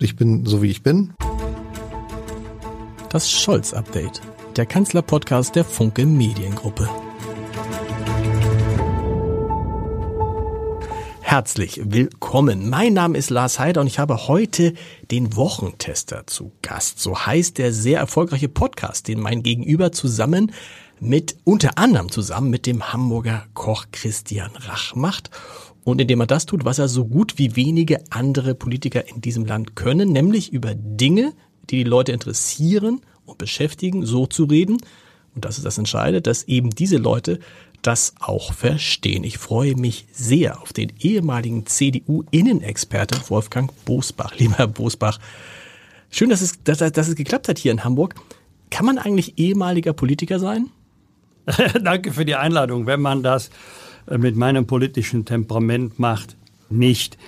Ich bin so wie ich bin. Das Scholz-Update, der Kanzler-Podcast der Funke Mediengruppe. Herzlich willkommen. Mein Name ist Lars Heider und ich habe heute den Wochentester zu Gast. So heißt der sehr erfolgreiche Podcast, den mein Gegenüber zusammen mit, unter anderem zusammen mit dem Hamburger Koch Christian Rach macht und indem er das tut, was er so gut wie wenige andere Politiker in diesem Land können, nämlich über Dinge, die die Leute interessieren und beschäftigen, so zu reden. Und das ist das Entscheidende, dass eben diese Leute das auch verstehen. Ich freue mich sehr auf den ehemaligen CDU-Innenexperten Wolfgang Bosbach. Lieber Herr Bosbach, schön, dass es, dass, dass es geklappt hat hier in Hamburg. Kann man eigentlich ehemaliger Politiker sein? Danke für die Einladung. Wenn man das mit meinem politischen Temperament macht, nicht.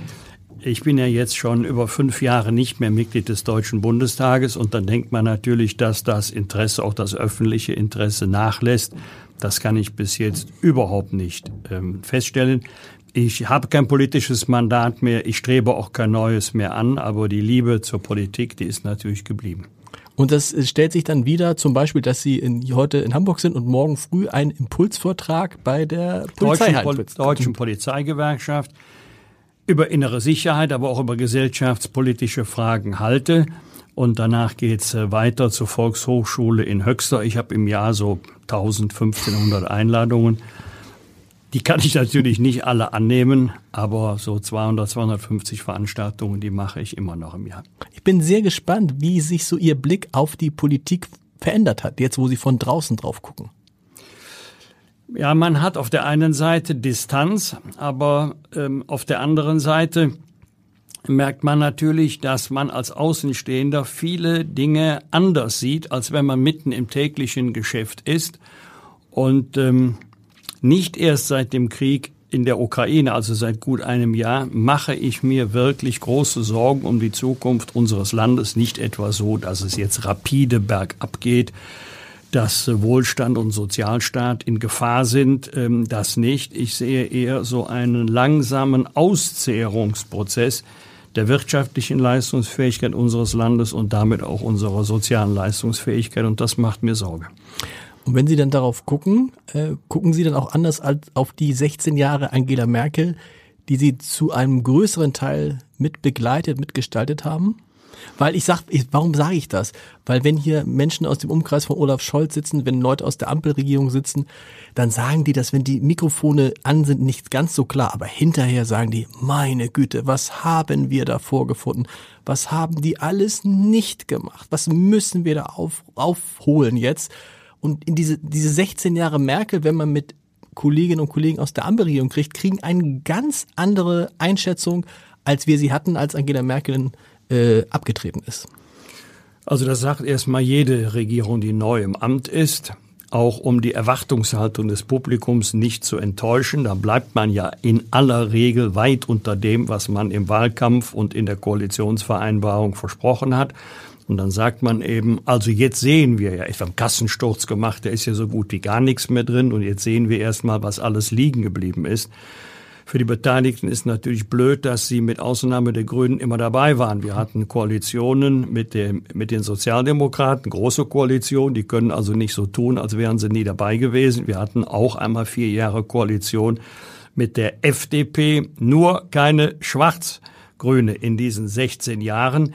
Ich bin ja jetzt schon über fünf Jahre nicht mehr Mitglied des Deutschen Bundestages und dann denkt man natürlich, dass das Interesse, auch das öffentliche Interesse nachlässt. Das kann ich bis jetzt überhaupt nicht ähm, feststellen. Ich habe kein politisches Mandat mehr, ich strebe auch kein neues mehr an, aber die Liebe zur Politik, die ist natürlich geblieben. Und das stellt sich dann wieder zum Beispiel, dass Sie in, heute in Hamburg sind und morgen früh einen Impulsvortrag bei der Polizei Deutschen, Pol Deutschen Polizeigewerkschaft über innere Sicherheit, aber auch über gesellschaftspolitische Fragen halte. Und danach geht's äh, weiter zur Volkshochschule in Höxter. Ich habe im Jahr so 1000, 1500 Einladungen. Die kann ich natürlich nicht alle annehmen, aber so 200, 250 Veranstaltungen, die mache ich immer noch im Jahr. Ich bin sehr gespannt, wie sich so Ihr Blick auf die Politik verändert hat, jetzt wo Sie von draußen drauf gucken. Ja, man hat auf der einen Seite Distanz, aber ähm, auf der anderen Seite merkt man natürlich, dass man als Außenstehender viele Dinge anders sieht, als wenn man mitten im täglichen Geschäft ist. Und ähm, nicht erst seit dem Krieg in der Ukraine, also seit gut einem Jahr, mache ich mir wirklich große Sorgen um die Zukunft unseres Landes. Nicht etwa so, dass es jetzt rapide bergab geht, dass Wohlstand und Sozialstaat in Gefahr sind. Ähm, das nicht. Ich sehe eher so einen langsamen Auszehrungsprozess der wirtschaftlichen Leistungsfähigkeit unseres Landes und damit auch unserer sozialen Leistungsfähigkeit. Und das macht mir Sorge. Und wenn Sie dann darauf gucken, äh, gucken Sie dann auch anders als auf die 16 Jahre Angela Merkel, die Sie zu einem größeren Teil mit begleitet, mitgestaltet haben? Weil ich sag, ich, warum sage ich das? Weil wenn hier Menschen aus dem Umkreis von Olaf Scholz sitzen, wenn Leute aus der Ampelregierung sitzen, dann sagen die, dass wenn die Mikrofone an sind, nicht ganz so klar, aber hinterher sagen die, meine Güte, was haben wir da vorgefunden? Was haben die alles nicht gemacht? Was müssen wir da auf, aufholen jetzt? Und in diese, diese 16 Jahre Merkel, wenn man mit Kolleginnen und Kollegen aus der Ampelregierung kriegt, kriegen eine ganz andere Einschätzung, als wir sie hatten, als Angela Merkel äh, abgetreten ist. Also das sagt erstmal jede Regierung, die neu im Amt ist, auch um die Erwartungshaltung des Publikums nicht zu enttäuschen. Da bleibt man ja in aller Regel weit unter dem, was man im Wahlkampf und in der Koalitionsvereinbarung versprochen hat. Und dann sagt man eben, also jetzt sehen wir ja, ich habe einen Kassensturz gemacht, da ist ja so gut wie gar nichts mehr drin und jetzt sehen wir erstmal, was alles liegen geblieben ist. Für die Beteiligten ist natürlich blöd, dass sie mit Ausnahme der Grünen immer dabei waren. Wir hatten Koalitionen mit, dem, mit den Sozialdemokraten, große Koalitionen, die können also nicht so tun, als wären sie nie dabei gewesen. Wir hatten auch einmal vier Jahre Koalition mit der FDP, nur keine Schwarz-Grüne in diesen 16 Jahren.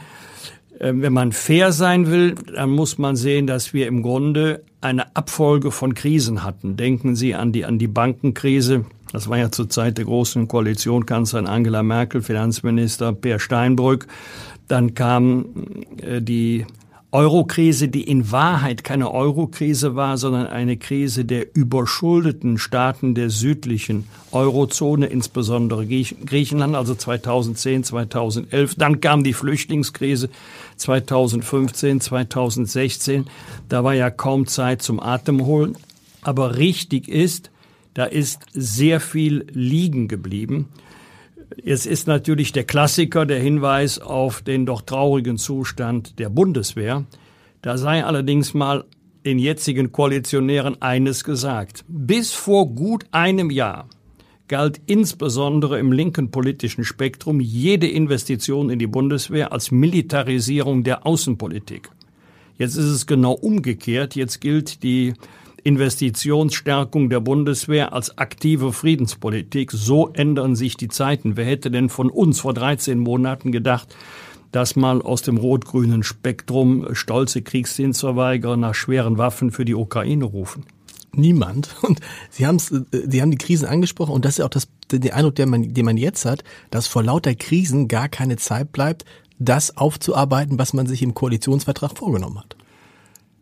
Ähm, wenn man fair sein will, dann muss man sehen, dass wir im Grunde eine Abfolge von Krisen hatten. Denken Sie an die, an die Bankenkrise. Das war ja zur Zeit der großen Koalition Kanzlerin Angela Merkel, Finanzminister Per Steinbrück. Dann kam äh, die Eurokrise, die in Wahrheit keine Eurokrise war, sondern eine Krise der überschuldeten Staaten der südlichen Eurozone, insbesondere Griechenland, also 2010, 2011. Dann kam die Flüchtlingskrise 2015, 2016. Da war ja kaum Zeit zum Atemholen. Aber richtig ist, da ist sehr viel liegen geblieben. Es ist natürlich der Klassiker der Hinweis auf den doch traurigen Zustand der Bundeswehr. Da sei allerdings mal den jetzigen Koalitionären eines gesagt. Bis vor gut einem Jahr galt insbesondere im linken politischen Spektrum jede Investition in die Bundeswehr als Militarisierung der Außenpolitik. Jetzt ist es genau umgekehrt. Jetzt gilt die Investitionsstärkung der Bundeswehr als aktive Friedenspolitik. So ändern sich die Zeiten. Wer hätte denn von uns vor 13 Monaten gedacht, dass mal aus dem rot-grünen Spektrum stolze Kriegsdienstverweigerer nach schweren Waffen für die Ukraine rufen? Niemand. Und Sie haben Sie haben die Krisen angesprochen und das ist auch das, der Eindruck, den man, den man jetzt hat, dass vor lauter Krisen gar keine Zeit bleibt, das aufzuarbeiten, was man sich im Koalitionsvertrag vorgenommen hat.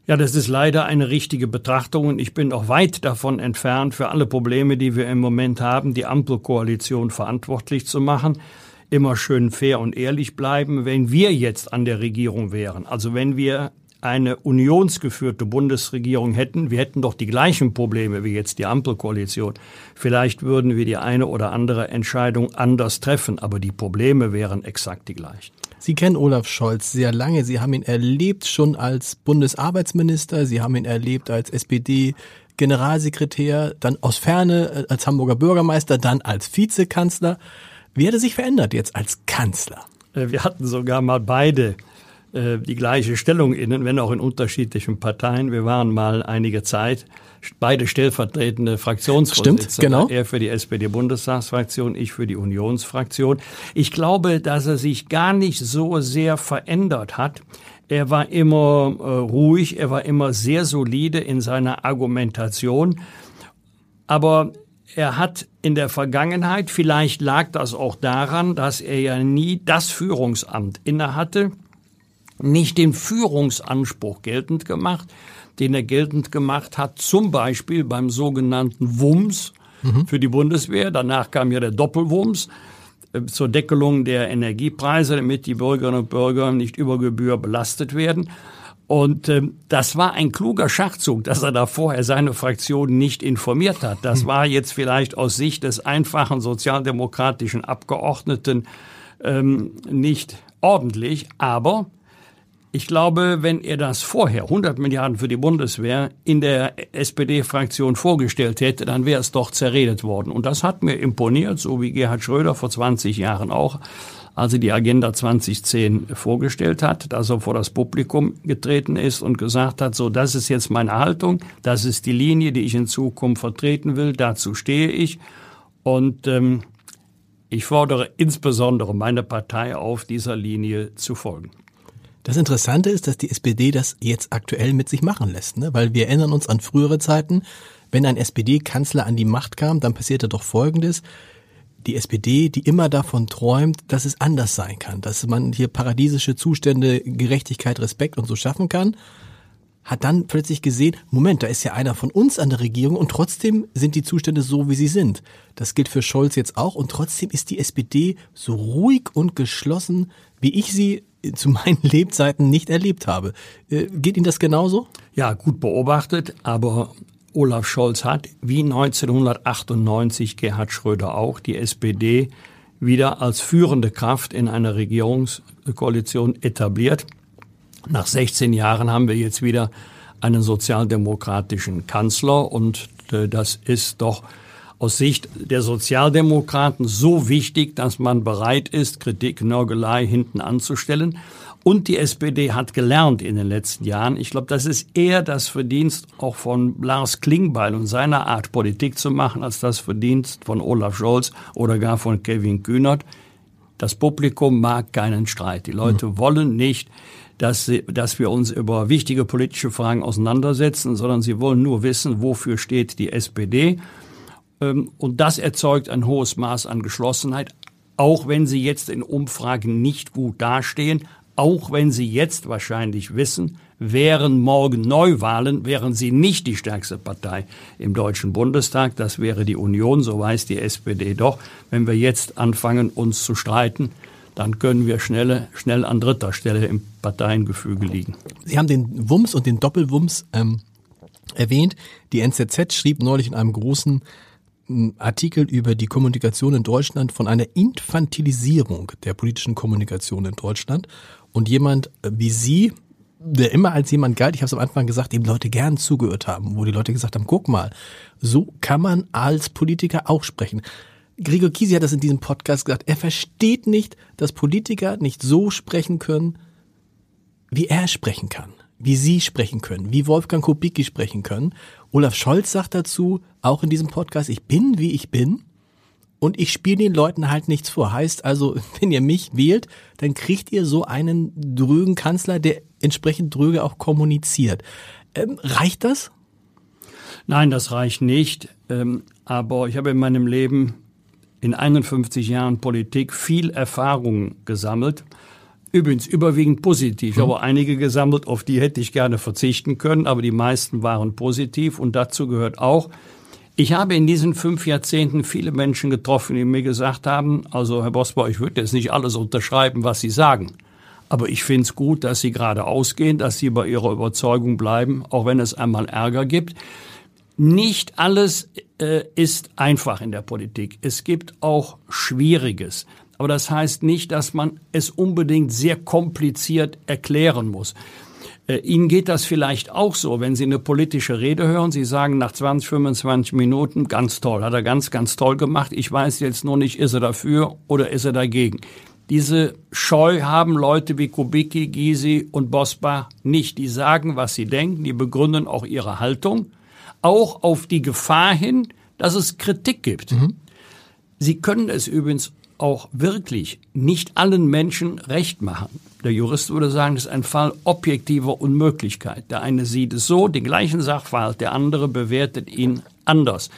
Ja, das ist leider eine richtige Betrachtung und ich bin auch weit davon entfernt, für alle Probleme, die wir im Moment haben, die Ampelkoalition verantwortlich zu machen. Immer schön fair und ehrlich bleiben. Wenn wir jetzt an der Regierung wären, also wenn wir eine unionsgeführte Bundesregierung hätten, wir hätten doch die gleichen Probleme wie jetzt die Ampelkoalition. Vielleicht würden wir die eine oder andere Entscheidung anders treffen, aber die Probleme wären exakt die gleichen. Sie kennen Olaf Scholz sehr lange. Sie haben ihn erlebt schon als Bundesarbeitsminister. Sie haben ihn erlebt als SPD Generalsekretär, dann aus Ferne äh, als Hamburger Bürgermeister, dann als Vizekanzler. Wie hat er sich verändert jetzt als Kanzler? Äh, wir hatten sogar mal beide äh, die gleiche Stellung innen, wenn auch in unterschiedlichen Parteien. Wir waren mal einige Zeit beide stellvertretende Fraktionsvorsitzende. Stimmt, genau. Er für die SPD-Bundestagsfraktion, ich für die Unionsfraktion. Ich glaube, dass er sich gar nicht so sehr verändert hat. Er war immer äh, ruhig, er war immer sehr solide in seiner Argumentation. Aber er hat in der Vergangenheit, vielleicht lag das auch daran, dass er ja nie das Führungsamt innehatte, nicht den Führungsanspruch geltend gemacht, den er geltend gemacht hat, zum Beispiel beim sogenannten WUMS mhm. für die Bundeswehr. Danach kam ja der Doppelwumms äh, zur Deckelung der Energiepreise, damit die Bürgerinnen und Bürger nicht über Gebühr belastet werden. Und äh, das war ein kluger Schachzug, dass er da vorher seine Fraktion nicht informiert hat. Das hm. war jetzt vielleicht aus Sicht des einfachen sozialdemokratischen Abgeordneten ähm, nicht ordentlich, aber ich glaube, wenn er das vorher, 100 Milliarden für die Bundeswehr, in der SPD-Fraktion vorgestellt hätte, dann wäre es doch zerredet worden. Und das hat mir imponiert, so wie Gerhard Schröder vor 20 Jahren auch, als er die Agenda 2010 vorgestellt hat, dass er vor das Publikum getreten ist und gesagt hat, so, das ist jetzt meine Haltung, das ist die Linie, die ich in Zukunft vertreten will, dazu stehe ich. Und ähm, ich fordere insbesondere meine Partei auf, dieser Linie zu folgen. Das Interessante ist, dass die SPD das jetzt aktuell mit sich machen lässt, ne? weil wir erinnern uns an frühere Zeiten, wenn ein SPD-Kanzler an die Macht kam, dann passierte doch Folgendes. Die SPD, die immer davon träumt, dass es anders sein kann, dass man hier paradiesische Zustände, Gerechtigkeit, Respekt und so schaffen kann, hat dann plötzlich gesehen, Moment, da ist ja einer von uns an der Regierung und trotzdem sind die Zustände so, wie sie sind. Das gilt für Scholz jetzt auch und trotzdem ist die SPD so ruhig und geschlossen, wie ich sie zu meinen Lebzeiten nicht erlebt habe. Äh, geht Ihnen das genauso? Ja, gut beobachtet, aber Olaf Scholz hat, wie 1998 Gerhard Schröder auch, die SPD wieder als führende Kraft in einer Regierungskoalition etabliert. Nach 16 Jahren haben wir jetzt wieder einen sozialdemokratischen Kanzler und äh, das ist doch aus Sicht der Sozialdemokraten so wichtig, dass man bereit ist, Kritik, Nörgelei hinten anzustellen. Und die SPD hat gelernt in den letzten Jahren. Ich glaube, das ist eher das Verdienst auch von Lars Klingbeil und seiner Art, Politik zu machen, als das Verdienst von Olaf Scholz oder gar von Kevin Kühnert. Das Publikum mag keinen Streit. Die Leute mhm. wollen nicht, dass, sie, dass wir uns über wichtige politische Fragen auseinandersetzen, sondern sie wollen nur wissen, wofür steht die SPD. Ähm, und das erzeugt ein hohes Maß an Geschlossenheit, auch wenn sie jetzt in Umfragen nicht gut dastehen, auch wenn sie jetzt wahrscheinlich wissen, wären morgen Neuwahlen, wären sie nicht die stärkste Partei im Deutschen Bundestag. Das wäre die Union, so weiß die SPD doch. Wenn wir jetzt anfangen, uns zu streiten, dann können wir schnell, schnell an dritter Stelle im Parteiengefüge liegen. Sie haben den Wumms und den Doppelwumms ähm, erwähnt. Die NZZ schrieb neulich in einem großen Artikel über die Kommunikation in Deutschland von einer Infantilisierung der politischen Kommunikation in Deutschland. Und jemand wie Sie, der immer als jemand galt, ich habe es am Anfang gesagt, dem Leute gern zugehört haben, wo die Leute gesagt haben, guck mal, so kann man als Politiker auch sprechen. Gregor Gysi hat das in diesem Podcast gesagt. Er versteht nicht, dass Politiker nicht so sprechen können, wie er sprechen kann, wie sie sprechen können, wie Wolfgang Kubicki sprechen können. Olaf Scholz sagt dazu, auch in diesem Podcast, ich bin, wie ich bin. Und ich spiele den Leuten halt nichts vor. Heißt also, wenn ihr mich wählt, dann kriegt ihr so einen drögen Kanzler, der entsprechend dröge auch kommuniziert. Ähm, reicht das? Nein, das reicht nicht. Ähm, aber ich habe in meinem Leben in 51 Jahren Politik viel Erfahrung gesammelt. Übrigens überwiegend positiv. Ich habe einige gesammelt, auf die hätte ich gerne verzichten können, aber die meisten waren positiv. Und dazu gehört auch, ich habe in diesen fünf Jahrzehnten viele Menschen getroffen, die mir gesagt haben, also Herr Bosbach, ich würde jetzt nicht alles unterschreiben, was Sie sagen. Aber ich finde es gut, dass Sie gerade ausgehen, dass Sie bei Ihrer Überzeugung bleiben, auch wenn es einmal Ärger gibt. Nicht alles äh, ist einfach in der Politik. Es gibt auch Schwieriges. Aber das heißt nicht, dass man es unbedingt sehr kompliziert erklären muss. Äh, Ihnen geht das vielleicht auch so, wenn Sie eine politische Rede hören. Sie sagen nach 20, 25 Minuten, ganz toll, hat er ganz, ganz toll gemacht. Ich weiß jetzt nur nicht, ist er dafür oder ist er dagegen. Diese Scheu haben Leute wie Kubicki, Gysi und Bosbach nicht. Die sagen, was sie denken, die begründen auch ihre Haltung auch auf die Gefahr hin, dass es Kritik gibt. Mhm. Sie können es übrigens auch wirklich nicht allen Menschen recht machen. Der Jurist würde sagen, das ist ein Fall objektiver Unmöglichkeit. Der eine sieht es so, den gleichen Sachverhalt, der andere bewertet ihn anders.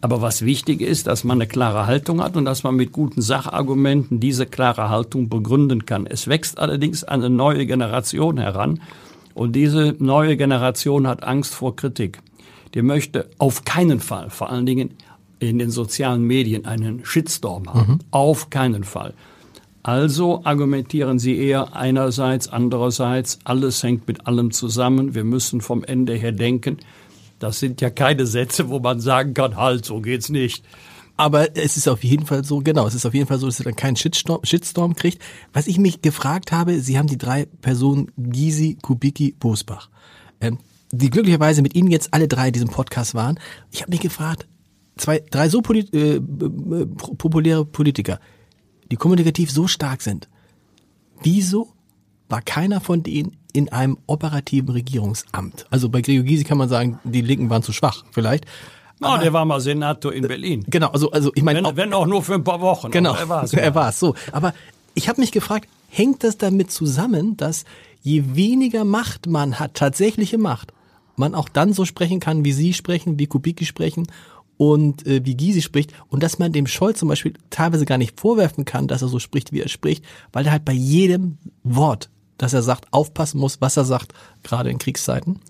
Aber was wichtig ist, dass man eine klare Haltung hat und dass man mit guten Sachargumenten diese klare Haltung begründen kann. Es wächst allerdings eine neue Generation heran und diese neue Generation hat Angst vor Kritik der möchte auf keinen Fall, vor allen Dingen in den sozialen Medien, einen Shitstorm haben. Mhm. Auf keinen Fall. Also argumentieren sie eher einerseits, andererseits, alles hängt mit allem zusammen, wir müssen vom Ende her denken. Das sind ja keine Sätze, wo man sagen kann, halt, so geht's nicht. Aber es ist auf jeden Fall so, genau, es ist auf jeden Fall so, dass er dann keinen Shitstorm, Shitstorm kriegt. Was ich mich gefragt habe, Sie haben die drei Personen Gysi, Kubicki, Bosbach. Ähm, die glücklicherweise mit Ihnen jetzt alle drei in diesem Podcast waren. Ich habe mich gefragt, zwei, drei so polit, äh, populäre Politiker, die kommunikativ so stark sind, wieso war keiner von denen in einem operativen Regierungsamt? Also bei Gregor Gysi kann man sagen, die Linken waren zu schwach, vielleicht. Oh, der war mal Senator in Berlin. Genau, also also ich meine, wenn, wenn auch nur für ein paar Wochen. Genau, er war es. Er war es so. Aber ich habe mich gefragt, hängt das damit zusammen, dass je weniger Macht man hat, tatsächliche Macht, man auch dann so sprechen kann, wie Sie sprechen, wie Kubicki sprechen und äh, wie Gysi spricht und dass man dem Scholz zum Beispiel teilweise gar nicht vorwerfen kann, dass er so spricht, wie er spricht, weil er halt bei jedem Wort, das er sagt, aufpassen muss, was er sagt, gerade in Kriegszeiten.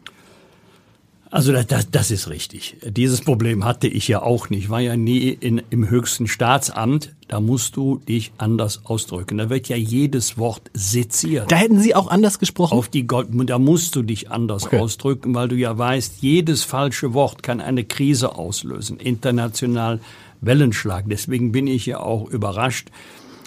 Also das, das ist richtig. Dieses Problem hatte ich ja auch nicht. Ich war ja nie in, im höchsten Staatsamt. Da musst du dich anders ausdrücken. Da wird ja jedes Wort seziert. Da hätten Sie auch anders gesprochen? Auf die Gold, da musst du dich anders okay. ausdrücken, weil du ja weißt, jedes falsche Wort kann eine Krise auslösen. International Wellenschlag. Deswegen bin ich ja auch überrascht,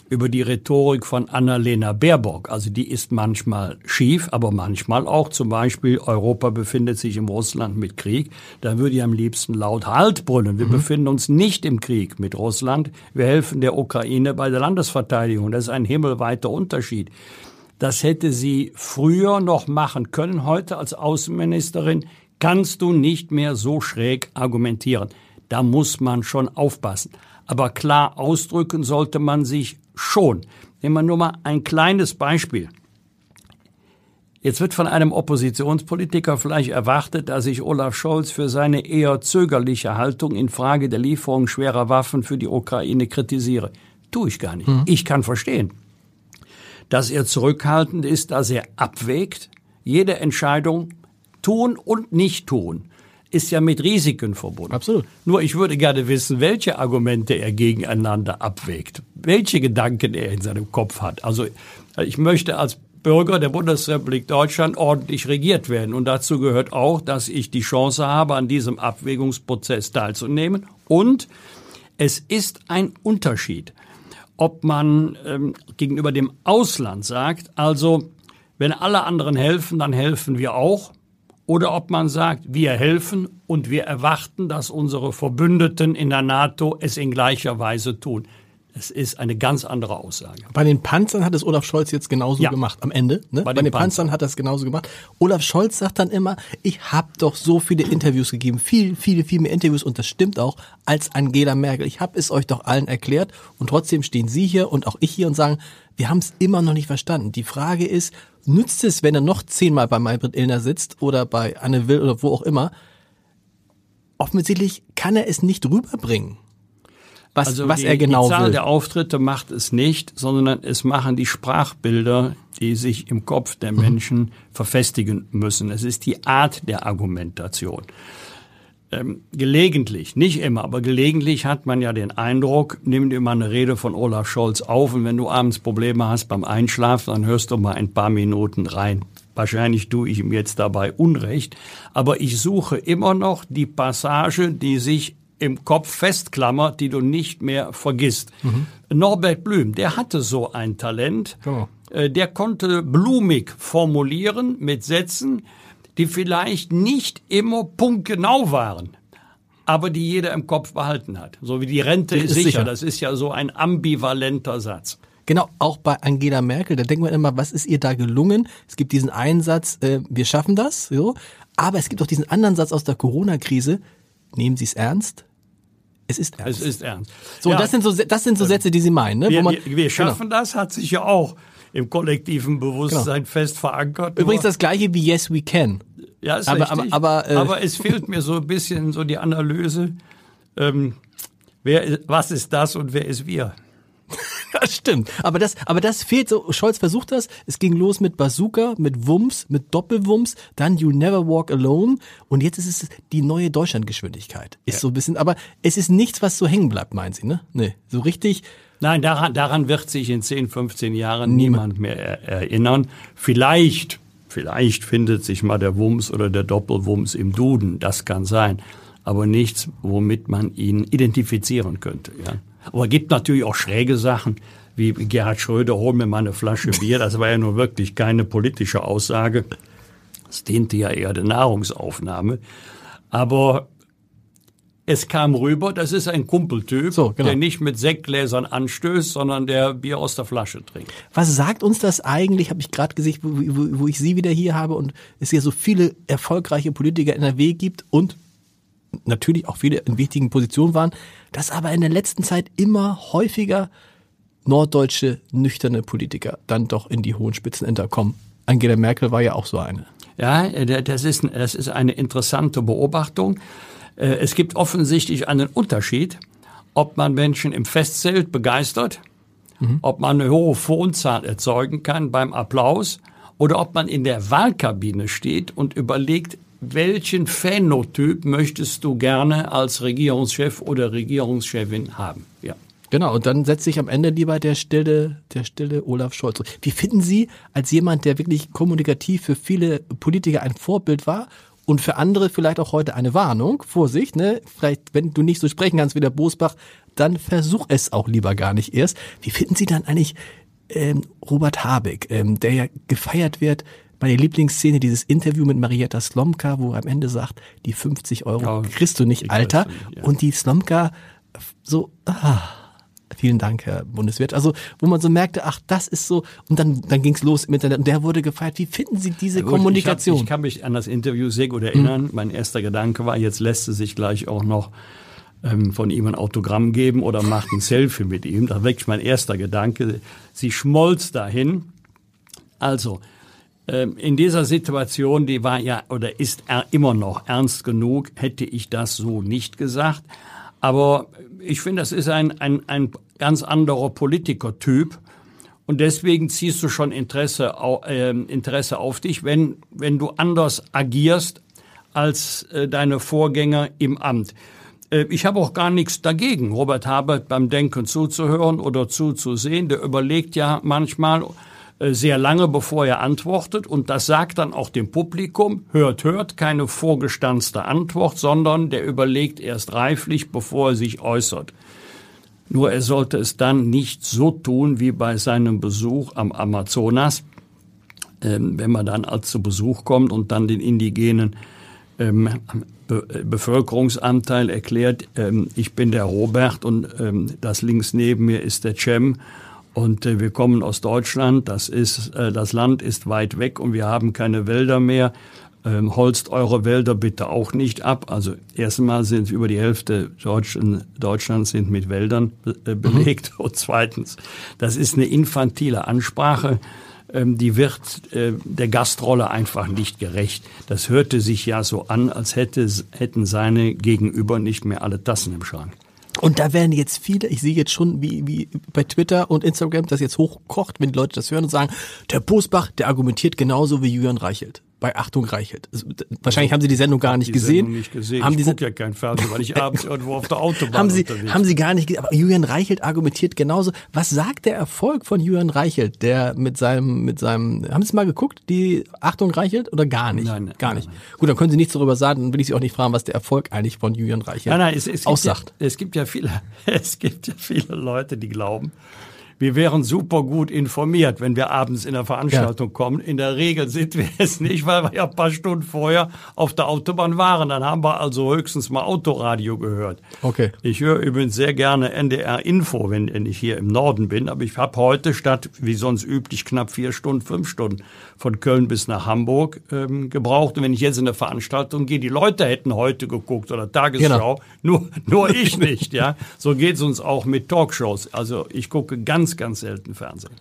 über die Rhetorik von Annalena Baerbock. Also die ist manchmal schief, aber manchmal auch. Zum Beispiel, Europa befindet sich im Russland mit Krieg. Da würde ich am liebsten laut Halt brüllen. Wir mhm. befinden uns nicht im Krieg mit Russland. Wir helfen der Ukraine bei der Landesverteidigung. Das ist ein himmelweiter Unterschied. Das hätte sie früher noch machen können. Heute als Außenministerin kannst du nicht mehr so schräg argumentieren. Da muss man schon aufpassen. Aber klar ausdrücken sollte man sich schon. Nehmen wir nur mal ein kleines Beispiel. Jetzt wird von einem Oppositionspolitiker vielleicht erwartet, dass ich Olaf Scholz für seine eher zögerliche Haltung in Frage der Lieferung schwerer Waffen für die Ukraine kritisiere. Tue ich gar nicht. Mhm. Ich kann verstehen, dass er zurückhaltend ist, dass er abwägt, jede Entscheidung tun und nicht tun ist ja mit Risiken verbunden. Absolut. Nur ich würde gerne wissen, welche Argumente er gegeneinander abwägt, welche Gedanken er in seinem Kopf hat. Also ich möchte als Bürger der Bundesrepublik Deutschland ordentlich regiert werden. Und dazu gehört auch, dass ich die Chance habe, an diesem Abwägungsprozess teilzunehmen. Und es ist ein Unterschied, ob man ähm, gegenüber dem Ausland sagt, also wenn alle anderen helfen, dann helfen wir auch oder ob man sagt, wir helfen und wir erwarten, dass unsere Verbündeten in der NATO es in gleicher Weise tun. Es ist eine ganz andere Aussage. Bei den Panzern hat es Olaf Scholz jetzt genauso Ja. gemacht am Ende. Ne? Bei, den den, Panzern. hat er es genauso gemacht. Olaf Scholz sagt dann immer, ich habe doch so viele Interviews gegeben, viel, viele, viel mehr Interviews und das stimmt auch als Angela Merkel. Ich habe es euch doch allen erklärt und trotzdem stehen Sie hier und auch ich hier und sagen, wir haben es immer noch nicht verstanden. Die Frage ist, nützt es, wenn er noch zehnmal bei Maybrit Illner sitzt oder bei Anne Will oder wo auch immer? Offensichtlich kann er es nicht rüberbringen, was, was Also die, er genau die Zahl will. der Auftritte macht es nicht, sondern es machen die Sprachbilder, die sich im Kopf der Mhm. Menschen verfestigen müssen. Es ist die Art der Argumentation. Ähm, gelegentlich, nicht immer, aber gelegentlich hat man ja den Eindruck, nimm dir mal eine Rede von Olaf Scholz auf und wenn du abends Probleme hast beim Einschlafen, dann hörst du mal ein paar Minuten rein. Wahrscheinlich tue ich ihm jetzt dabei Unrecht, aber ich suche immer noch die Passage, die sich im Kopf festklammert, die du nicht mehr vergisst. Norbert Blüm, der hatte so ein Talent. Genau. Der konnte blumig formulieren mit Sätzen, die vielleicht nicht immer punktgenau waren, aber die jeder im Kopf behalten hat. So wie die Rente ist sicher. sicher. Das ist ja so ein ambivalenter Satz. Genau, auch bei Angela Merkel, da denkt man immer, was ist ihr da gelungen? Es gibt diesen einen Satz, äh, wir schaffen das, so. Aber es gibt auch diesen anderen Satz aus der Corona-Krise, nehmen Sie es ernst? Es ist ernst. Es ist ernst. so, Ja, das sind so, das sind so Sätze, die Sie meinen, ne? wir, Wo man, wir, wir schaffen das, hat sich ja auch im kollektiven Bewusstsein fest verankert. Genau. Übrigens das gleiche wie Yes We Can. Ja, ist Aber- richtig. aber- aber, äh, aber es fehlt mir so ein bisschen so die Analyse. Ähm, wer, was ist das und wer ist wir? Das stimmt. Aber das, aber das fehlt so. Scholz versucht das. Es ging los mit Bazooka, mit Wumms, mit Doppelwumms, dann You Never Walk Alone. Und jetzt ist es die neue Deutschlandgeschwindigkeit. Ist so ein bisschen, aber es ist nichts, was so hängen bleibt, meinen Sie, ne? Nee, so richtig. Nein, daran, daran wird sich in 10, 15 Jahren niemand mehr er, erinnern. Vielleicht, vielleicht findet sich mal der Wumms oder der Doppelwumms im Duden. Das kann sein. Aber nichts, womit man ihn identifizieren könnte. Ja. Aber es gibt natürlich auch schräge Sachen, wie Gerhard Schröder, hol mir mal eine Flasche Bier. Das war ja nun wirklich keine politische Aussage. Das diente ja eher der Nahrungsaufnahme. Aber es kam rüber, das ist ein Kumpeltyp, So, genau. der nicht mit Sektgläsern anstößt, sondern der Bier aus der Flasche trinkt. Was sagt uns das eigentlich? Habe ich gerade gesehen, wo, wo, wo ich Sie wieder hier habe und es hier so viele erfolgreiche Politiker in NRW gibt und natürlich auch viele in wichtigen Positionen waren, dass aber in der letzten Zeit immer häufiger norddeutsche nüchterne Politiker dann doch in die hohen Spitzenämter kommen. Angela Merkel war ja auch so eine. Ja, äh, das ist, das ist eine interessante Beobachtung. Äh, Es gibt offensichtlich einen Unterschied, ob man Menschen im Festzelt begeistert, ob man eine hohe Phonzahl erzeugen kann beim Applaus oder ob man in der Wahlkabine steht und überlegt, welchen Phänotyp möchtest du gerne als Regierungschef oder Regierungschefin haben? Ja. Genau, und dann setzt sich am Ende lieber der stille, der stille Olaf Scholz. Wie finden Sie als jemand, der wirklich kommunikativ für viele Politiker ein Vorbild war und für andere vielleicht auch heute eine Warnung, Vorsicht, ne? Vielleicht, wenn du nicht so sprechen kannst wie der Bosbach, dann versuch es auch lieber gar nicht erst. Wie finden Sie dann eigentlich ähm, Robert Habeck, ähm, der ja gefeiert wird? Meine Lieblingsszene, dieses Interview mit Marietta Slomka, wo er am Ende sagt, die 50 Euro Ja, kriegst du nicht, Alter. nicht, ja. Und die Slomka so, ah, vielen Dank, Herr Bundeswirt. Also, wo man so merkte, ach, das ist so, und dann, dann ging's los im Internet und der wurde gefeiert. Wie finden Sie diese Gut, Kommunikation? Ich, hab, ich kann mich an das Interview sehr gut erinnern. Mein erster Gedanke war, jetzt lässt es sich gleich auch noch ähm, von ihm ein Autogramm geben oder macht ein Selfie mit ihm. Da wirklich mein erster Gedanke. Sie schmolz dahin. Also, in dieser Situation, die war ja oder ist er immer noch ernst genug, hätte ich das so nicht gesagt. Aber ich finde, das ist ein, ein, ein ganz anderer Politikertyp. Und deswegen ziehst du schon Interesse, ähm, Interesse auf dich, wenn, wenn du anders agierst als äh, deine Vorgänger im Amt. Äh, ich habe auch gar nichts dagegen, Robert Habert beim Denken zuzuhören oder zuzusehen. Der überlegt ja manchmal äh, sehr lange, bevor er antwortet. Und das sagt dann auch dem Publikum, hört, hört, keine vorgestanzte Antwort, sondern der überlegt erst reiflich, bevor er sich äußert. Nur er sollte es dann nicht so tun wie bei seinem Besuch am Amazonas. ähm, wenn man dann zu Besuch kommt und dann den indigenen ähm, Be Bevölkerungsanteil erklärt, ähm, ich bin der Robert und das links neben mir ist der Cem und äh, wir kommen aus Deutschland, das ist, äh, das Land ist weit weg und wir haben keine Wälder mehr. Ähm, holzt eure Wälder bitte auch nicht ab. Also erstmal sind über die Hälfte Deutschen, Deutschlands sind mit Wäldern äh, belegt. Mhm. Und zweitens, das ist eine infantile Ansprache ähm, die wird äh, der Gastrolle einfach nicht gerecht. Das hörte sich ja so an, als hätte, hätten seine Gegenüber nicht mehr alle Tassen im Schrank. Und da werden jetzt viele, ich sehe jetzt schon, wie, wie bei Twitter und Instagram das jetzt hochkocht, wenn die Leute das hören und sagen, der Bosbach, der argumentiert genauso wie Julian Reichelt bei Achtung Reichelt. Wahrscheinlich haben Sie die Sendung gar nicht die gesehen. Sendung nicht gesehen. Haben ich diese, ja kein Fernsehen, weil ich abends irgendwo auf der Autobahn haben Sie, unterwegs Haben Sie gar nicht gesehen. Aber Julian Reichelt argumentiert genauso. Was sagt der Erfolg von Julian Reichelt, der mit seinem, mit seinem, haben Sie mal geguckt, die Achtung Reichelt oder gar nicht? Nein, gar nein, nicht. nein. Gut, dann können Sie nichts darüber sagen, dann will ich Sie auch nicht fragen, was der Erfolg eigentlich von Julian Reichelt Nein, nein, es, es, gibt aussagt. ja, es gibt ja viele, es gibt ja viele Leute, die glauben, wir wären super gut informiert, wenn wir abends in der Veranstaltung ja. kommen. In der Regel sind wir es nicht, weil wir ja ein paar Stunden vorher auf der Autobahn waren. Dann haben wir also höchstens mal Autoradio gehört. Okay. Ich höre übrigens sehr gerne NDR Info, wenn ich hier im Norden bin. Aber ich habe heute statt wie sonst üblich knapp vier Stunden, fünf Stunden von Köln bis nach Hamburg ähm, gebraucht. Und wenn ich jetzt in eine Veranstaltung gehe, die Leute hätten heute geguckt oder Tagesschau, genau. nur, nur ich nicht. Ja, so geht es uns auch mit Talkshows. Also ich gucke ganz, ganz selten Fernsehen.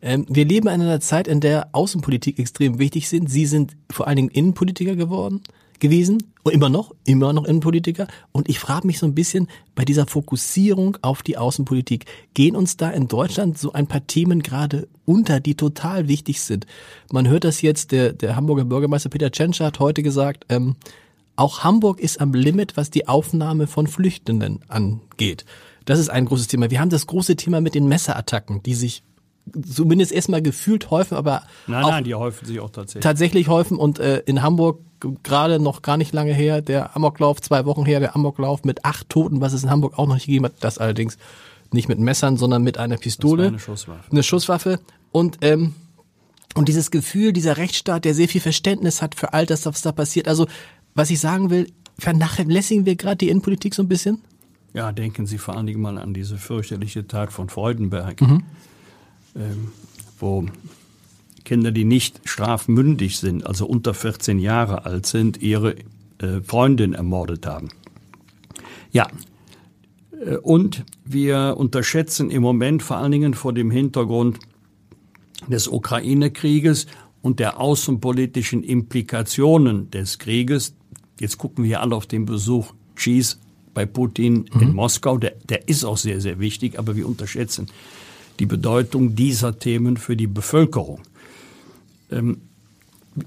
Ähm, wir leben in einer Zeit, in der Außenpolitik extrem wichtig sind. Sie sind vor allen Dingen Innenpolitiker geworden gewesen und immer noch, immer noch Innenpolitiker. Und ich frage mich so ein bisschen bei dieser Fokussierung auf die Außenpolitik, gehen uns da in Deutschland so ein paar Themen gerade unter, die total wichtig sind? Man hört das jetzt, der, der Hamburger Bürgermeister Peter Tschentscher hat heute gesagt, ähm, auch Hamburg ist am Limit, was die Aufnahme von Flüchtenden angeht. Das ist ein großes Thema. Wir haben das große Thema mit den Messerattacken, die sich zumindest erstmal gefühlt häufen, aber nein, nein, die häufen sich auch tatsächlich. Tatsächlich häufen und äh, in Hamburg gerade noch gar nicht lange her, der Amoklauf, zwei Wochen her, der Amoklauf mit acht Toten, was es in Hamburg auch noch nicht gegeben hat, das allerdings nicht mit Messern, sondern mit einer Pistole. eine Schusswaffe. Eine Schusswaffe. Und, ähm, und dieses Gefühl, dieser Rechtsstaat, der sehr viel Verständnis hat für all das, was da passiert. Also, was ich sagen will, vernachlässigen wir gerade die Innenpolitik so ein bisschen? Ja, denken Sie vor allen Dingen mal an diese fürchterliche Tat von Freudenberg, mhm. ähm, wo Kinder, die nicht strafmündig sind, also unter 14 Jahre alt sind, ihre äh, Freundin ermordet haben. Ja, äh, und wir unterschätzen im Moment vor allen Dingen vor dem Hintergrund des Ukraine-Krieges und der außenpolitischen Implikationen des Krieges. Jetzt gucken wir alle auf den Besuch Xis bei Putin mhm. in Moskau. Der, der ist auch sehr, sehr wichtig, aber wir unterschätzen die Bedeutung dieser Themen für die Bevölkerung. Ähm,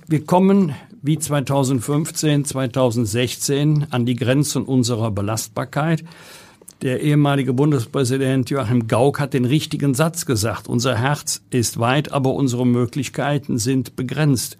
wir kommen wie 2015, 2016 an die Grenzen unserer Belastbarkeit. Der ehemalige Bundespräsident Joachim Gauck hat den richtigen Satz gesagt. Unser Herz ist weit, aber unsere Möglichkeiten sind begrenzt.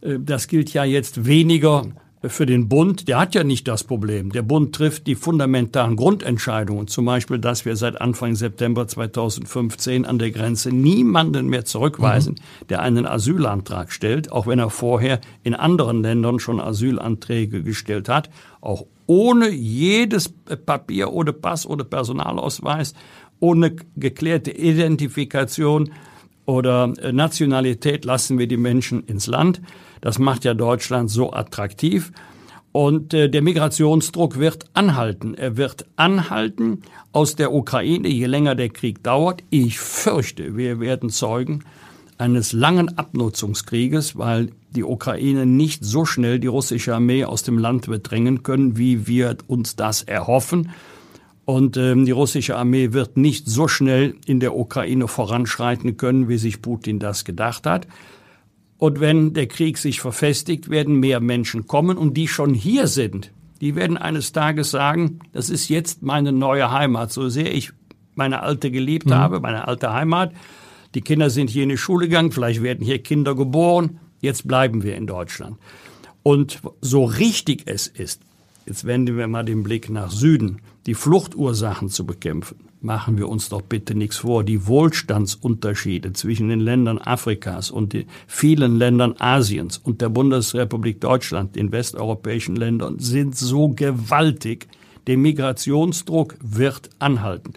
Äh, das gilt ja jetzt weniger für den Bund, der hat ja nicht das Problem. Der Bund trifft die fundamentalen Grundentscheidungen, zum Beispiel, dass wir seit Anfang September 2015 an der Grenze niemanden mehr zurückweisen, mhm. der einen Asylantrag stellt, auch wenn er vorher in anderen Ländern schon Asylanträge gestellt hat, auch ohne jedes Papier, ohne Pass, ohne Personalausweis, ohne geklärte Identifikation oder Nationalität lassen wir die Menschen ins Land. Das macht ja Deutschland so attraktiv. Und äh, der Migrationsdruck wird anhalten. Er wird anhalten aus der Ukraine, je länger der Krieg dauert. Ich fürchte, wir werden Zeugen eines langen Abnutzungskrieges, weil die Ukraine nicht so schnell die russische Armee aus dem Land wird drängen können, wie wir uns das erhoffen. Und ähm, die russische Armee wird nicht so schnell in der Ukraine voranschreiten können, wie sich Putin das gedacht hat. Und wenn der Krieg sich verfestigt, werden mehr Menschen kommen und die schon hier sind, die werden eines Tages sagen, das ist jetzt meine neue Heimat, so sehr ich meine alte geliebt mhm. habe, meine alte Heimat. Die Kinder sind hier in die Schule gegangen, vielleicht werden hier Kinder geboren, jetzt bleiben wir in Deutschland. Und so richtig es ist, jetzt wenden wir mal den Blick nach Süden, die Fluchtursachen zu bekämpfen. machen wir uns doch bitte nichts vor, die Wohlstandsunterschiede zwischen den Ländern Afrikas und den vielen Ländern Asiens und der Bundesrepublik Deutschland, den westeuropäischen Ländern, sind so gewaltig, der Migrationsdruck wird anhalten.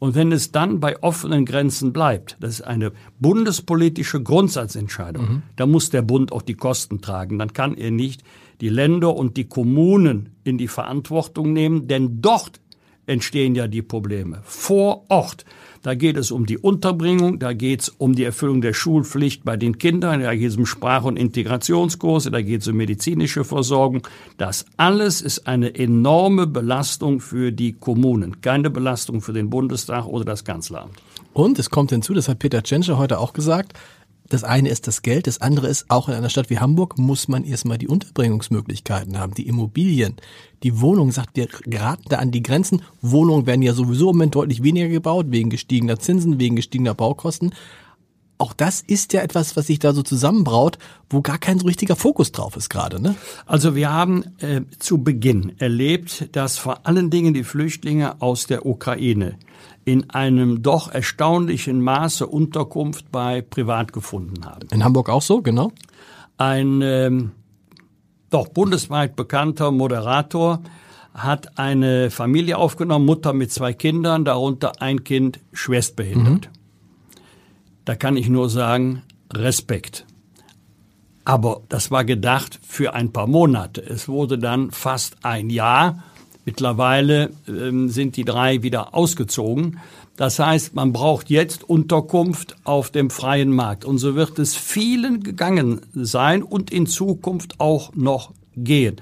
Und wenn es dann bei offenen Grenzen bleibt, das ist eine bundespolitische Grundsatzentscheidung, mhm. da muss der Bund auch die Kosten tragen. Dann kann er nicht die Länder und die Kommunen in die Verantwortung nehmen, denn dort entstehen ja die Probleme. Vor Ort. Da geht es um die Unterbringung, da geht es um die Erfüllung der Schulpflicht bei den Kindern, da geht es um Sprach- und Integrationskurse, da geht es um medizinische Versorgung. Das alles ist eine enorme Belastung für die Kommunen, keine Belastung für den Bundestag oder das Kanzleramt. Und es kommt hinzu, das hat Peter Tschentscher heute auch gesagt, das eine ist das Geld, das andere ist, auch in einer Stadt wie Hamburg muss man erstmal die Unterbringungsmöglichkeiten haben, die Immobilien, die Wohnung, sagt, wir geraten da an die Grenzen. Wohnungen werden ja sowieso im Moment deutlich weniger gebaut, wegen gestiegener Zinsen, wegen gestiegener Baukosten. Auch das ist ja etwas, was sich da so zusammenbraut, wo gar kein so richtiger Fokus drauf ist gerade, ne? Also wir haben äh, zu Beginn erlebt, dass vor allen Dingen die Flüchtlinge aus der Ukraine in einem doch erstaunlichen Maße Unterkunft bei Privat gefunden haben. In Hamburg auch so, genau? Ein ähm, doch bundesweit bekannter Moderator hat eine Familie aufgenommen, Mutter mit zwei Kindern, darunter ein Kind schwerstbehindert. Mhm. Da kann ich nur sagen, Respekt. Aber das war gedacht für ein paar Monate. Es wurde dann fast ein Jahr Mittlerweile ähm, sind die drei wieder ausgezogen. Das heißt, man braucht jetzt Unterkunft auf dem freien Markt. Und so wird es vielen gegangen sein und in Zukunft auch noch gehen.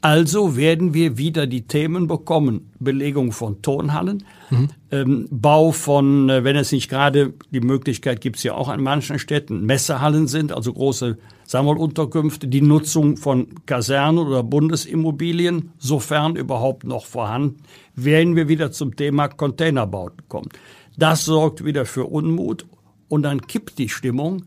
Also werden wir wieder die Themen bekommen. Belegung von Tonhallen, mhm. ähm, Bau von, äh, wenn es nicht gerade die Möglichkeit gibt, es ja auch an manchen Städten, Messehallen sind, also große Sammelunterkünfte, die Nutzung von Kasernen oder Bundesimmobilien, sofern überhaupt noch vorhanden, werden wir wieder zum Thema Containerbauten kommen. Das sorgt wieder für Unmut und dann kippt die Stimmung,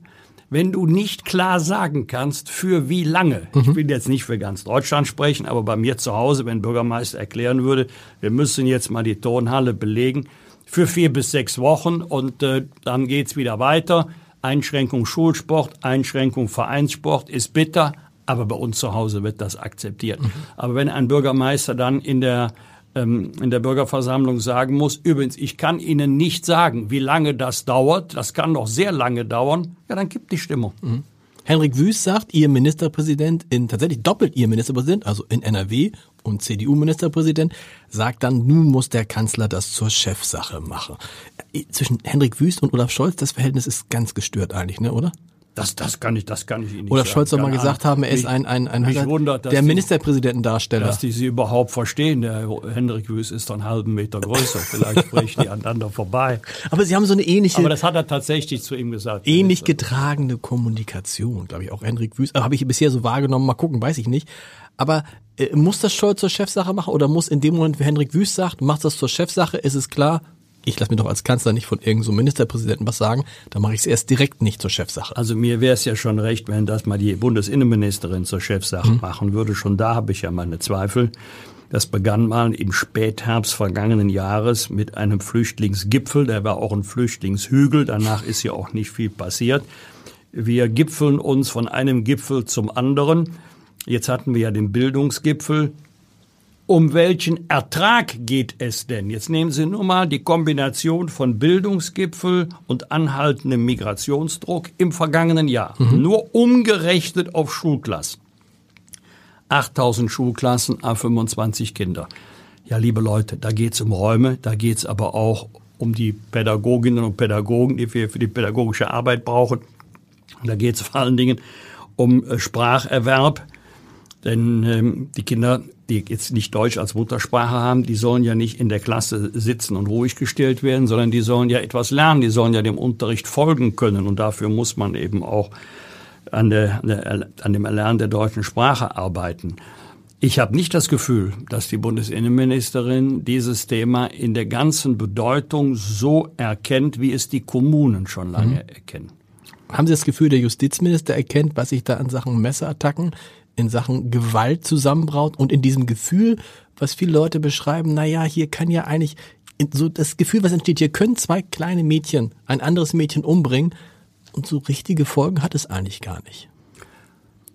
wenn du nicht klar sagen kannst, für wie lange. Mhm. Ich will jetzt nicht für ganz Deutschland sprechen, aber bei mir zu Hause, wenn Bürgermeister erklären würde, wir müssen jetzt mal die Turnhalle belegen, für vier bis sechs Wochen und äh, dann geht's wieder weiter Einschränkung Schulsport, Einschränkung Vereinssport ist bitter, aber bei uns zu Hause wird das akzeptiert. Mhm. Aber wenn ein Bürgermeister dann in der ähm, in der Bürgerversammlung sagen muss, übrigens, ich kann Ihnen nicht sagen, wie lange das dauert, das kann noch sehr lange dauern, ja, dann kippt die Stimmung. Mhm. Henrik Wüst sagt, Ihr Ministerpräsident, in tatsächlich doppelt Ihr Ministerpräsident, also in NRW und CDU-Ministerpräsident, sagt dann, nun muss der Kanzler das zur Chefsache machen. Zwischen Henrik Wüst und Olaf Scholz, das Verhältnis ist ganz gestört eigentlich, ne, oder? Das, das kann ich, das kann ich Ihnen nicht sagen. Scholz soll mal gesagt haben, er ist ein, ein, ein, ein wundert, der Ministerpräsidentendarsteller. Dass die sie überhaupt verstehen. Der Hendrik Wüst ist einen halben Meter größer. Vielleicht sprechen die aneinander vorbei. Aber sie haben so eine ähnliche. Aber das hat er tatsächlich zu ihm gesagt. Ähnlich getragene Kommunikation, glaube ich, auch Hendrik Wüst. Habe ich bisher so wahrgenommen. Mal gucken, weiß ich nicht. Aber äh, muss das Scholz zur Chefsache machen oder muss in dem Moment, wie Hendrik Wüst sagt, macht das zur Chefsache, ist es klar, ich lasse mir doch als Kanzler nicht von irgendeinem so Ministerpräsidenten was sagen, dann mache ich es erst direkt nicht zur Chefsache. Also mir wäre es ja schon recht, wenn das mal die Bundesinnenministerin zur Chefsache mhm. machen würde. Schon da habe ich ja meine Zweifel. Das begann mal im Spätherbst vergangenen Jahres mit einem Flüchtlingsgipfel. Der war auch ein Flüchtlingshügel. Danach ist ja auch nicht viel passiert. Wir gipfeln uns von einem Gipfel zum anderen. Jetzt hatten wir ja den Bildungsgipfel. Um welchen Ertrag geht es denn? Jetzt nehmen Sie nur mal die Kombination von Bildungsgipfel und anhaltendem Migrationsdruck im vergangenen Jahr. Mhm. Nur umgerechnet auf Schulklassen. 8000 Schulklassen, A25 Kinder. Ja, liebe Leute, da geht's um Räume, da geht's aber auch um die Pädagoginnen und Pädagogen, die wir für die pädagogische Arbeit brauchen. Da geht's vor allen Dingen um äh, Spracherwerb, denn ähm, die Kinder die jetzt nicht Deutsch als Muttersprache haben, die sollen ja nicht in der Klasse sitzen und ruhig gestellt werden, sondern die sollen ja etwas lernen, die sollen ja dem Unterricht folgen können und dafür muss man eben auch an, der, an dem Erlernen der deutschen Sprache arbeiten. Ich habe nicht das Gefühl, dass die Bundesinnenministerin dieses Thema in der ganzen Bedeutung so erkennt, wie es die Kommunen schon lange mhm. erkennen. Haben Sie das Gefühl, der Justizminister erkennt, was sich da an Sachen Messerattacken in Sachen Gewalt zusammenbraut und in diesem Gefühl, was viele Leute beschreiben, na ja, hier kann ja eigentlich so das Gefühl, was entsteht, hier können zwei kleine Mädchen ein anderes Mädchen umbringen und so richtige Folgen hat es eigentlich gar nicht.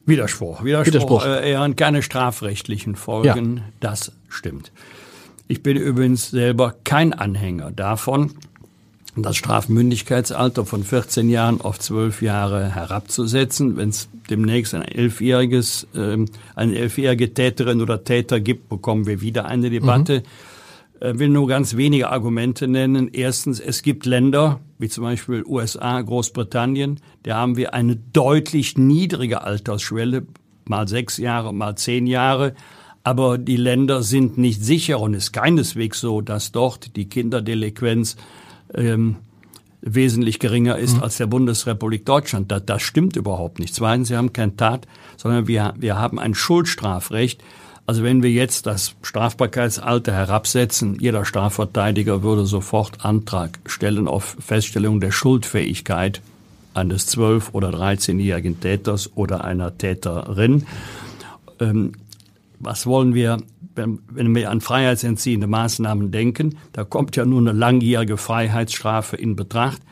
Widerspruch, Widerspruch, Widerspruch. Äh, eher keine strafrechtlichen Folgen, ja. das stimmt. Ich bin übrigens selber kein Anhänger davon, das Strafmündigkeitsalter von 14 Jahren auf 12 Jahre herabzusetzen. Wenn es demnächst ein elfjähriges, äh, eine elfjährige Täterin oder Täter gibt, bekommen wir wieder eine Debatte. Mhm. Äh, will nur ganz wenige Argumente nennen. Erstens, es gibt Länder, wie zum Beispiel USA, Großbritannien, da haben wir eine deutlich niedrige Altersschwelle, mal sechs Jahre, mal zehn Jahre. Aber die Länder sind nicht sicher und es ist keineswegs so, dass dort die Kinderdelinquenz ähm, wesentlich geringer ist mhm. als der Bundesrepublik Deutschland. Das, das stimmt überhaupt nicht. Zweitens, sie haben kein Tat, sondern wir, wir haben ein Schuldstrafrecht. Also wenn wir jetzt das Strafbarkeitsalter herabsetzen, jeder Strafverteidiger würde sofort Antrag stellen auf Feststellung der Schuldfähigkeit eines 12- oder 13-jährigen Täters oder einer Täterin. Ähm, was wollen wir, wenn, wenn wir an freiheitsentziehende Maßnahmen denken? Da kommt ja nur eine langjährige Freiheitsstrafe in Betracht.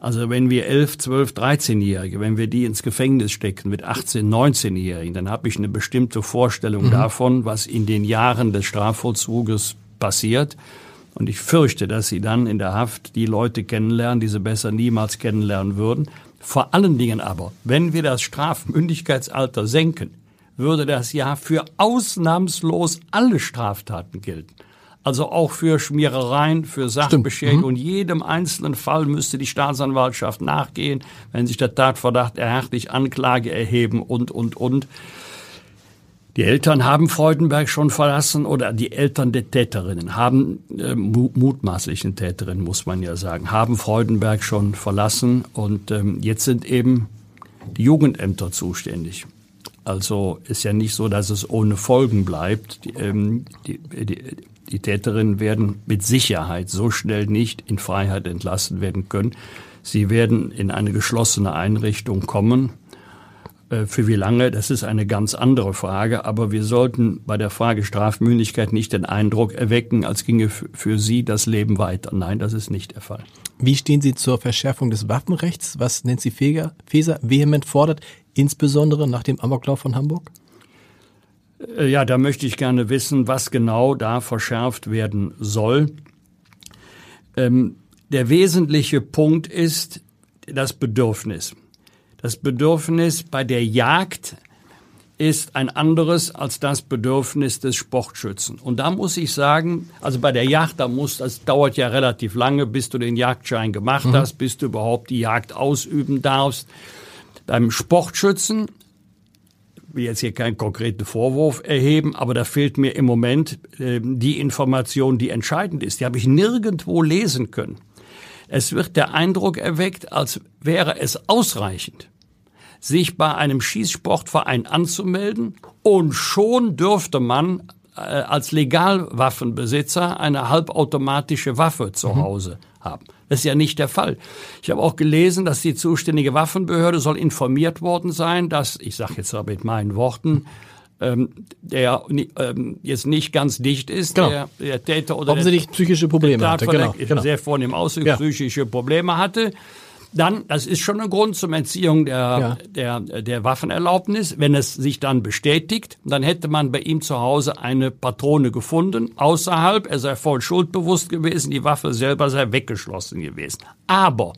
Also wenn wir 11, 12, 13-Jährige, wenn wir die ins Gefängnis stecken mit 18, 19-Jährigen, dann habe ich eine bestimmte Vorstellung mhm. davon, was in den Jahren des Strafvollzuges passiert. Und ich fürchte, dass sie dann in der Haft die Leute kennenlernen, die sie besser niemals kennenlernen würden. Vor allen Dingen aber, wenn wir das Strafmündigkeitsalter senken, würde das ja für ausnahmslos alle Straftaten gelten. Also auch für Schmierereien, für Sachbeschädigung. Mhm. Und jedem einzelnen Fall müsste die Staatsanwaltschaft nachgehen, wenn sich der Tatverdacht erhärtlich Anklage erheben und, und, und. Die Eltern haben Freudenberg schon verlassen oder die Eltern der Täterinnen haben, äh, mutmaßlichen Täterinnen muss man ja sagen, haben Freudenberg schon verlassen und ähm, jetzt sind eben die Jugendämter zuständig. Also ist ja nicht so, dass es ohne Folgen bleibt. Die, ähm, die, die, die Täterinnen werden mit Sicherheit so schnell nicht in Freiheit entlassen werden können. Sie werden in eine geschlossene Einrichtung kommen. Äh, für wie lange, das ist eine ganz andere Frage. Aber wir sollten bei der Frage Strafmündigkeit nicht den Eindruck erwecken, als ginge für Sie das Leben weiter. Nein, das ist nicht der Fall. Wie stehen Sie zur Verschärfung des Waffenrechts, was Nancy Faeser vehement fordert? Insbesondere nach dem Amoklauf von Hamburg? Äh, ja, da möchte ich gerne wissen, was genau da verschärft werden soll. Ähm, der wesentliche Punkt ist das Bedürfnis. Das Bedürfnis bei der Jagd ist ein anderes als das Bedürfnis des Sportschützen. Und da muss ich sagen, also bei der Jagd, da muss, das dauert ja relativ lange, bis du den Jagdschein gemacht mhm. hast, bis du überhaupt die Jagd ausüben darfst. Beim Sportschützen will jetzt hier keinen konkreten Vorwurf erheben, aber da fehlt mir im Moment äh, die Information, die entscheidend ist. Die habe ich nirgendwo lesen können. Es wird der Eindruck erweckt, als wäre es ausreichend, sich bei einem Schießsportverein anzumelden und schon dürfte man äh, als Legalwaffenbesitzer eine halbautomatische Waffe zu mhm. Hause haben. Das ist ja nicht der Fall. Ich habe auch gelesen, dass die zuständige Waffenbehörde soll informiert worden sein, dass, ich sage jetzt aber mit meinen Worten, ähm, der ähm, jetzt nicht ganz dicht ist, genau. der, der Täter oder Ob sie nicht psychische Probleme hatte, genau, genau. sehr vornehm Ausdruck, ja. psychische Probleme hatte dann, das ist schon ein Grund zum Entziehung der, ja. der, der Waffenerlaubnis. Wenn es sich dann bestätigt, dann hätte man bei ihm zu Hause eine Patrone gefunden, außerhalb, er sei voll schuldbewusst gewesen, die Waffe selber sei weggeschlossen gewesen. Aber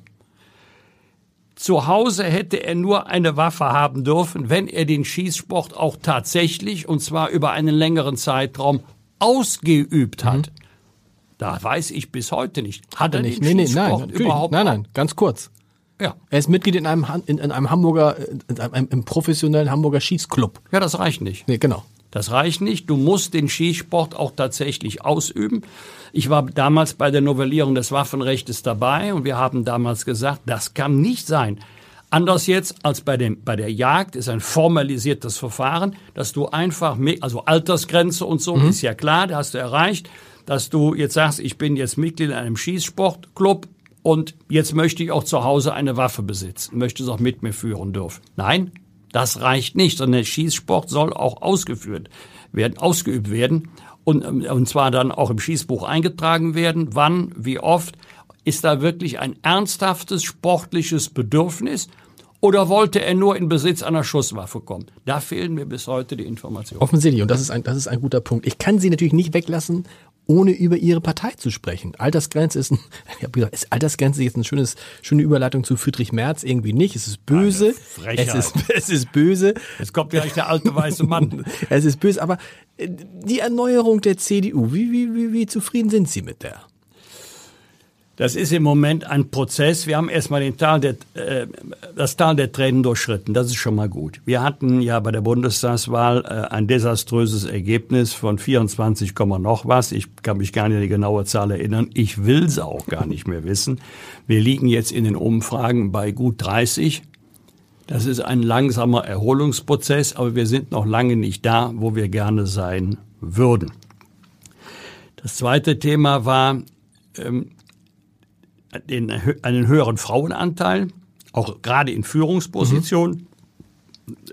zu Hause hätte er nur eine Waffe haben dürfen, wenn er den Schießsport auch tatsächlich, und zwar über einen längeren Zeitraum, ausgeübt hat. Mhm. Da weiß ich bis heute nicht. Hat er nicht? Nee, nee, nein, überhaupt nein, nein, ganz kurz. Ja. Er ist Mitglied in einem, in, in einem Hamburger, in einem, im professionellen Hamburger Schießclub. Ja, das reicht nicht. Nee, genau. Das reicht nicht. Du musst den Schießsport auch tatsächlich ausüben. Ich war damals bei der Novellierung des Waffenrechts dabei und wir haben damals gesagt, das kann nicht sein. Anders jetzt als bei, dem, bei der Jagd ist ein formalisiertes Verfahren, dass du einfach, also Altersgrenze und so mhm. ist ja klar, da hast du erreicht, dass du jetzt sagst, ich bin jetzt Mitglied in einem Schießsportclub und jetzt möchte ich auch zu Hause eine Waffe besitzen, möchte es auch mit mir führen dürfen. Nein, das reicht nicht, sondern der Schießsport soll auch ausgeführt werden, ausgeübt werden. und, und zwar dann auch im Schießbuch eingetragen werden, wann, wie oft. Ist da wirklich ein ernsthaftes sportliches Bedürfnis? Oder wollte er nur in Besitz einer Schusswaffe kommen? Da fehlen mir bis heute die Informationen. Offensichtlich, und das ist ein, das ist ein guter Punkt. Ich kann Sie natürlich nicht weglassen, ohne über Ihre Partei zu sprechen. Altersgrenze ist, ein, ich habe gesagt, ist Altersgrenze jetzt eine schönes, schöne Überleitung zu Friedrich Merz? Irgendwie nicht. Es ist böse. Es ist, es ist böse. Jetzt kommt gleich der alte weiße Mann. es ist böse, aber äh, die Erneuerung der CDU, wie, wie, wie, wie zufrieden sind Sie mit der? Das ist im Moment ein Prozess. Wir haben erstmal den Tal der, äh, das Tal der Tränen durchschritten. Das ist schon mal gut. Wir hatten ja bei der Bundestagswahl äh, ein desaströses Ergebnis von 24, noch was. Ich kann mich gar nicht an die genaue Zahl erinnern. Ich will es auch gar nicht mehr wissen. Wir liegen jetzt in den Umfragen bei gut 30. Das ist ein langsamer Erholungsprozess, aber wir sind noch lange nicht da, wo wir gerne sein würden. Das zweite Thema war, ähm, den, einen höheren Frauenanteil, auch gerade in Führungspositionen. Mhm.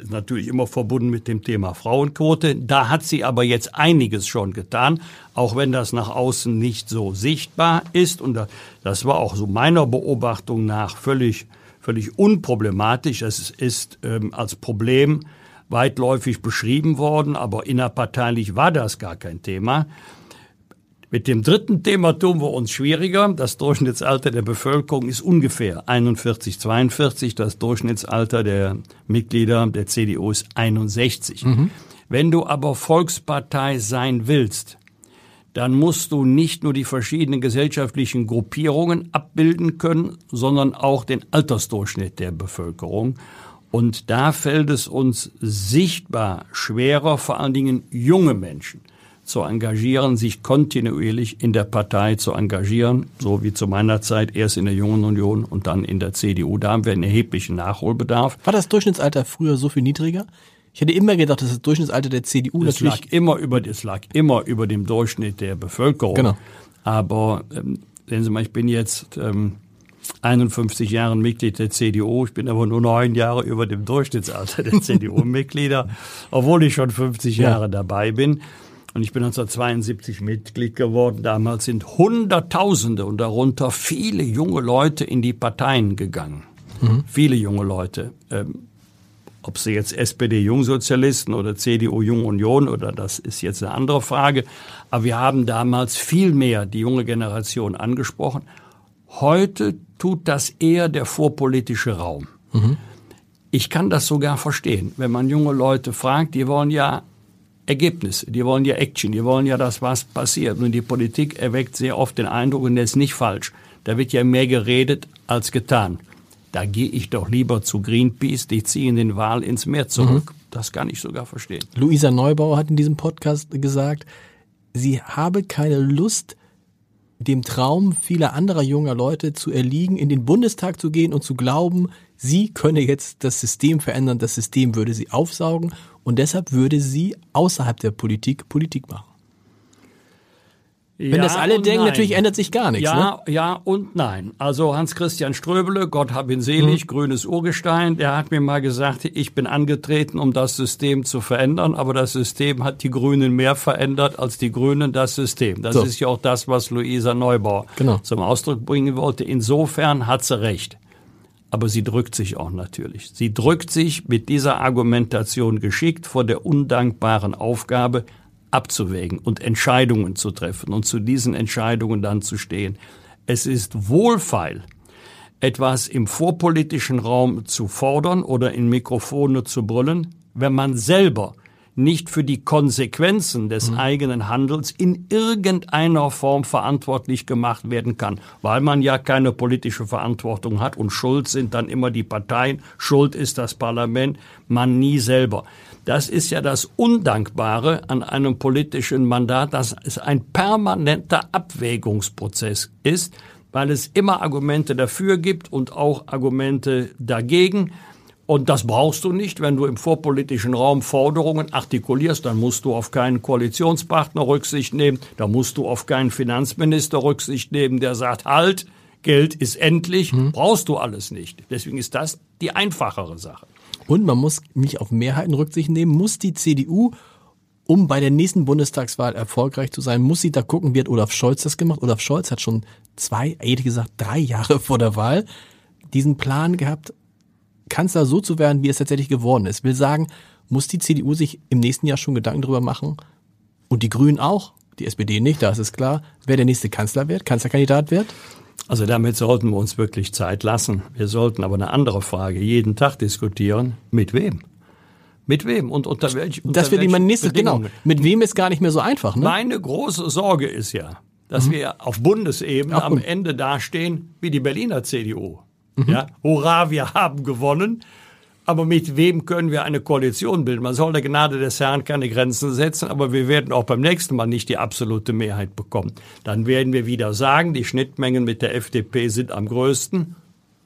Natürlich immer verbunden mit dem Thema Frauenquote. Da hat sie aber jetzt einiges schon getan, auch wenn das nach außen nicht so sichtbar ist. Und das war auch so meiner Beobachtung nach völlig, völlig unproblematisch. Es ist ähm, als Problem weitläufig beschrieben worden, aber innerparteilich war das gar kein Thema. Mit dem dritten Thema tun wir uns schwieriger. Das Durchschnittsalter der Bevölkerung ist ungefähr 41, 42. Das Durchschnittsalter der Mitglieder der CDU ist 61. Mhm. Wenn du aber Volkspartei sein willst, dann musst du nicht nur die verschiedenen gesellschaftlichen Gruppierungen abbilden können, sondern auch den Altersdurchschnitt der Bevölkerung. Und da fällt es uns sichtbar schwerer, vor allen Dingen junge Menschen zu engagieren, sich kontinuierlich in der Partei zu engagieren, so wie zu meiner Zeit erst in der Jungen Union und dann in der CDU. Da haben wir einen erheblichen Nachholbedarf. War das Durchschnittsalter früher so viel niedriger? Ich hätte immer gedacht, dass das Durchschnittsalter der CDU das natürlich lag immer über das lag immer über dem Durchschnitt der Bevölkerung. Genau. Aber ähm, sehen Sie mal, ich bin jetzt ähm, 51 Jahre Mitglied der CDU. Ich bin aber nur neun Jahre über dem Durchschnittsalter der CDU-Mitglieder, obwohl ich schon 50 Jahre ja. dabei bin. Und ich bin 1972 Mitglied geworden. Damals sind Hunderttausende und darunter viele junge Leute in die Parteien gegangen. Mhm. Viele junge Leute. Ähm, ob sie jetzt SPD-Jungsozialisten oder CDU-Jung-Union oder das ist jetzt eine andere Frage. Aber wir haben damals viel mehr die junge Generation angesprochen. Heute tut das eher der vorpolitische Raum. Mhm. Ich kann das sogar verstehen, wenn man junge Leute fragt, die wollen ja Ergebnisse. Die wollen ja Action, die wollen ja, dass was passiert. Und die Politik erweckt sehr oft den Eindruck, und der ist nicht falsch, da wird ja mehr geredet als getan. Da gehe ich doch lieber zu Greenpeace, die ziehen den Wahl ins Meer zurück. Mhm. Das kann ich sogar verstehen. Luisa Neubauer hat in diesem Podcast gesagt, sie habe keine Lust, dem Traum vieler anderer junger Leute zu erliegen, in den Bundestag zu gehen und zu glauben, sie könne jetzt das System verändern, das System würde sie aufsaugen und deshalb würde sie außerhalb der Politik Politik machen. Wenn ja das alle denken, nein. natürlich ändert sich gar nichts. Ja, ne? ja und nein. Also Hans-Christian Ströbele, Gott hab ihn selig, mhm. grünes Urgestein, der hat mir mal gesagt, ich bin angetreten, um das System zu verändern, aber das System hat die Grünen mehr verändert als die Grünen das System. Das so. ist ja auch das, was Luisa Neubauer genau. zum Ausdruck bringen wollte. Insofern hat sie recht aber sie drückt sich auch natürlich. Sie drückt sich mit dieser Argumentation geschickt vor der undankbaren Aufgabe, abzuwägen und Entscheidungen zu treffen und zu diesen Entscheidungen dann zu stehen. Es ist wohlfeil, etwas im vorpolitischen Raum zu fordern oder in Mikrofone zu brüllen, wenn man selber nicht für die Konsequenzen des mhm. eigenen Handels in irgendeiner Form verantwortlich gemacht werden kann, weil man ja keine politische Verantwortung hat und Schuld sind dann immer die Parteien, Schuld ist das Parlament, man nie selber. Das ist ja das Undankbare an einem politischen Mandat, dass es ein permanenter Abwägungsprozess ist, weil es immer Argumente dafür gibt und auch Argumente dagegen. Und das brauchst du nicht, wenn du im vorpolitischen Raum Forderungen artikulierst, dann musst du auf keinen Koalitionspartner Rücksicht nehmen, da musst du auf keinen Finanzminister Rücksicht nehmen, der sagt, halt, Geld ist endlich, hm. brauchst du alles nicht. Deswegen ist das die einfachere Sache. Und man muss nicht auf Mehrheiten Rücksicht nehmen, muss die CDU um bei der nächsten Bundestagswahl erfolgreich zu sein, muss sie da gucken, wie hat Olaf Scholz das gemacht. Olaf Scholz hat schon zwei, ehrlich gesagt drei Jahre vor der Wahl diesen Plan gehabt, Kanzler so zu werden, wie es tatsächlich geworden ist. Will sagen, muss die CDU sich im nächsten Jahr schon Gedanken darüber machen und die Grünen auch, die SPD nicht, da ist es klar, wer der nächste Kanzler wird, Kanzlerkandidat wird? Also damit sollten wir uns wirklich Zeit lassen. Wir sollten aber eine andere Frage jeden Tag diskutieren. Mit wem? Mit wem und unter welchen unter Das wird immer nächstes, genau. Mit wem ist gar nicht mehr so einfach, ne? Meine große Sorge ist ja, dass mhm. wir auf Bundesebene Ach, am Ende dastehen wie die Berliner CDU. Mhm. Ja, hurra, wir haben gewonnen. Aber mit wem können wir eine Koalition bilden? Man soll der Gnade des Herrn keine Grenzen setzen, aber wir werden auch beim nächsten Mal nicht die absolute Mehrheit bekommen. Dann werden wir wieder sagen, die Schnittmengen mit der FDP sind am größten.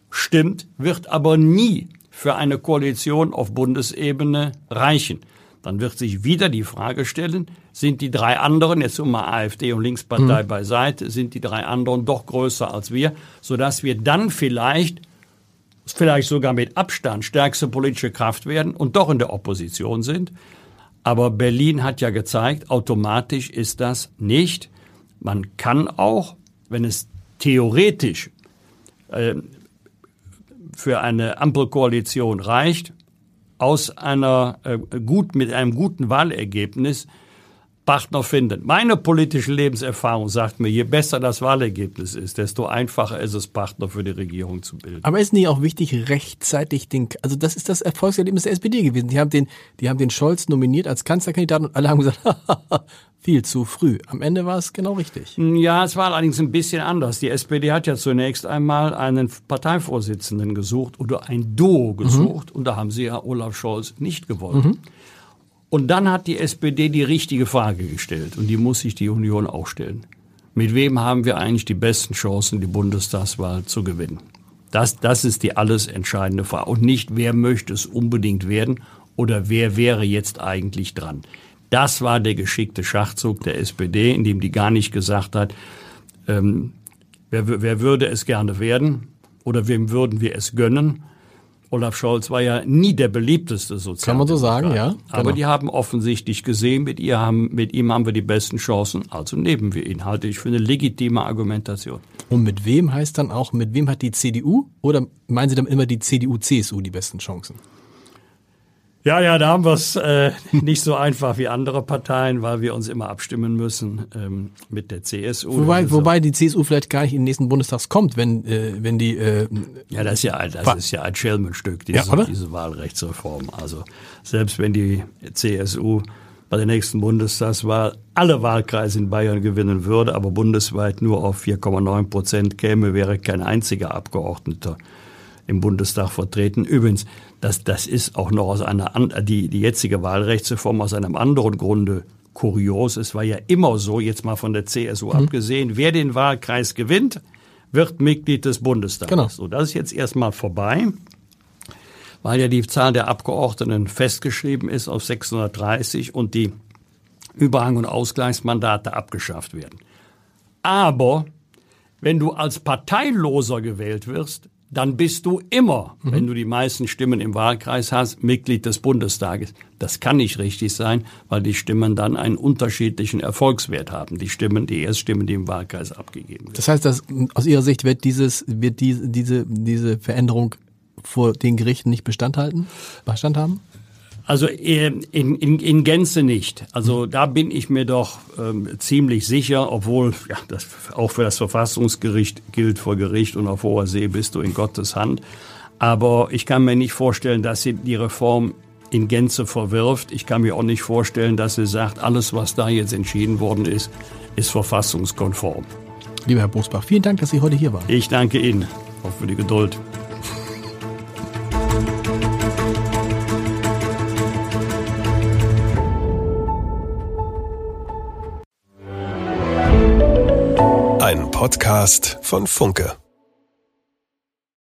Stimmt, wird aber nie für eine Koalition auf Bundesebene reichen. Dann wird sich wieder die Frage stellen, sind die drei anderen, jetzt um mal AfD und Linkspartei mhm. beiseite, sind die drei anderen doch größer als wir, sodass wir dann vielleicht vielleicht sogar mit Abstand stärkste politische Kraft werden und doch in der Opposition sind. Aber Berlin hat ja gezeigt, automatisch ist das nicht. Man kann auch, wenn es theoretisch äh, für eine Ampelkoalition reicht, aus einer äh, gut mit einem guten Wahlergebnis Partner finden. Meine politische Lebenserfahrung sagt mir, je besser das Wahlergebnis ist, desto einfacher ist es, Partner für die Regierung zu bilden. Aber ist nicht auch wichtig, rechtzeitig den, also das ist das Erfolgserlebnis der SPD gewesen. Die haben den, die haben den Scholz nominiert als Kanzlerkandidaten und alle haben gesagt, viel zu früh. Am Ende war es genau richtig. Ja, es war allerdings ein bisschen anders. Die SPD hat ja zunächst einmal einen Parteivorsitzenden gesucht oder ein Duo gesucht mhm. und da haben sie ja Olaf Scholz nicht gewollt. Mhm. Und dann hat die SPD die richtige Frage gestellt und die muss sich die Union auch stellen. Mit wem haben wir eigentlich die besten Chancen, die Bundestagswahl zu gewinnen? Das, das ist die alles entscheidende Frage. Und nicht, wer möchte es unbedingt werden oder wer wäre jetzt eigentlich dran. Das war der geschickte Schachzug der SPD, in dem die gar nicht gesagt hat, ähm, wer, wer würde es gerne werden oder wem würden wir es gönnen, Olaf Scholz war ja nie der beliebteste Sozialdemokrat. Kann man so sagen, ja. Genau. Aber die haben offensichtlich gesehen, mit, ihr haben, mit ihm haben wir die besten Chancen, also nehmen wir ihn. Halte ich für eine legitime Argumentation. Und mit wem heißt dann auch, mit wem hat die CDU oder meinen Sie dann immer die CDU-CSU die besten Chancen? Ja, ja, da haben wir es äh, nicht so einfach wie andere Parteien, weil wir uns immer abstimmen müssen ähm, mit der CSU. Wobei, wobei die CSU vielleicht gar nicht in den nächsten Bundestags kommt, wenn äh, wenn die äh, ja, das ist ja das ist ja ein Schelmenstück diese, ja, diese Wahlrechtsreform. Also selbst wenn die CSU bei der nächsten Bundestagswahl alle Wahlkreise in Bayern gewinnen würde, aber bundesweit nur auf 4,9 Prozent käme, wäre kein einziger Abgeordneter im Bundestag vertreten. Übrigens, das, das ist auch noch aus einer, die, die jetzige Wahlrechtsreform aus einem anderen Grunde kurios. Es war ja immer so, jetzt mal von der CSU mhm. abgesehen, wer den Wahlkreis gewinnt, wird Mitglied des Bundestages. Genau. So, das ist jetzt erstmal vorbei, weil ja die Zahl der Abgeordneten festgeschrieben ist auf 630 und die Überhang- und Ausgleichsmandate abgeschafft werden. Aber wenn du als Parteiloser gewählt wirst, dann bist du immer, mhm. wenn du die meisten Stimmen im Wahlkreis hast, Mitglied des Bundestages. Das kann nicht richtig sein, weil die Stimmen dann einen unterschiedlichen Erfolgswert haben. Die Stimmen, die Erststimmen, die im Wahlkreis abgegeben werden. Das heißt, dass aus Ihrer Sicht wird dieses, wird die, diese, diese Veränderung vor den Gerichten nicht Bestand halten, Bestand haben? Also äh, in, in, in Gänze nicht. Also da bin ich mir doch ähm, ziemlich sicher, obwohl ja, das auch für das Verfassungsgericht gilt vor Gericht und auf hoher See bist du in Gottes Hand. Aber ich kann mir nicht vorstellen, dass sie die Reform in Gänze verwirft. Ich kann mir auch nicht vorstellen, dass sie sagt, alles, was da jetzt entschieden worden ist, ist verfassungskonform. Lieber Herr Bosbach, vielen Dank, dass Sie heute hier waren. Ich danke Ihnen, auch für die Geduld. Podcast von Funke.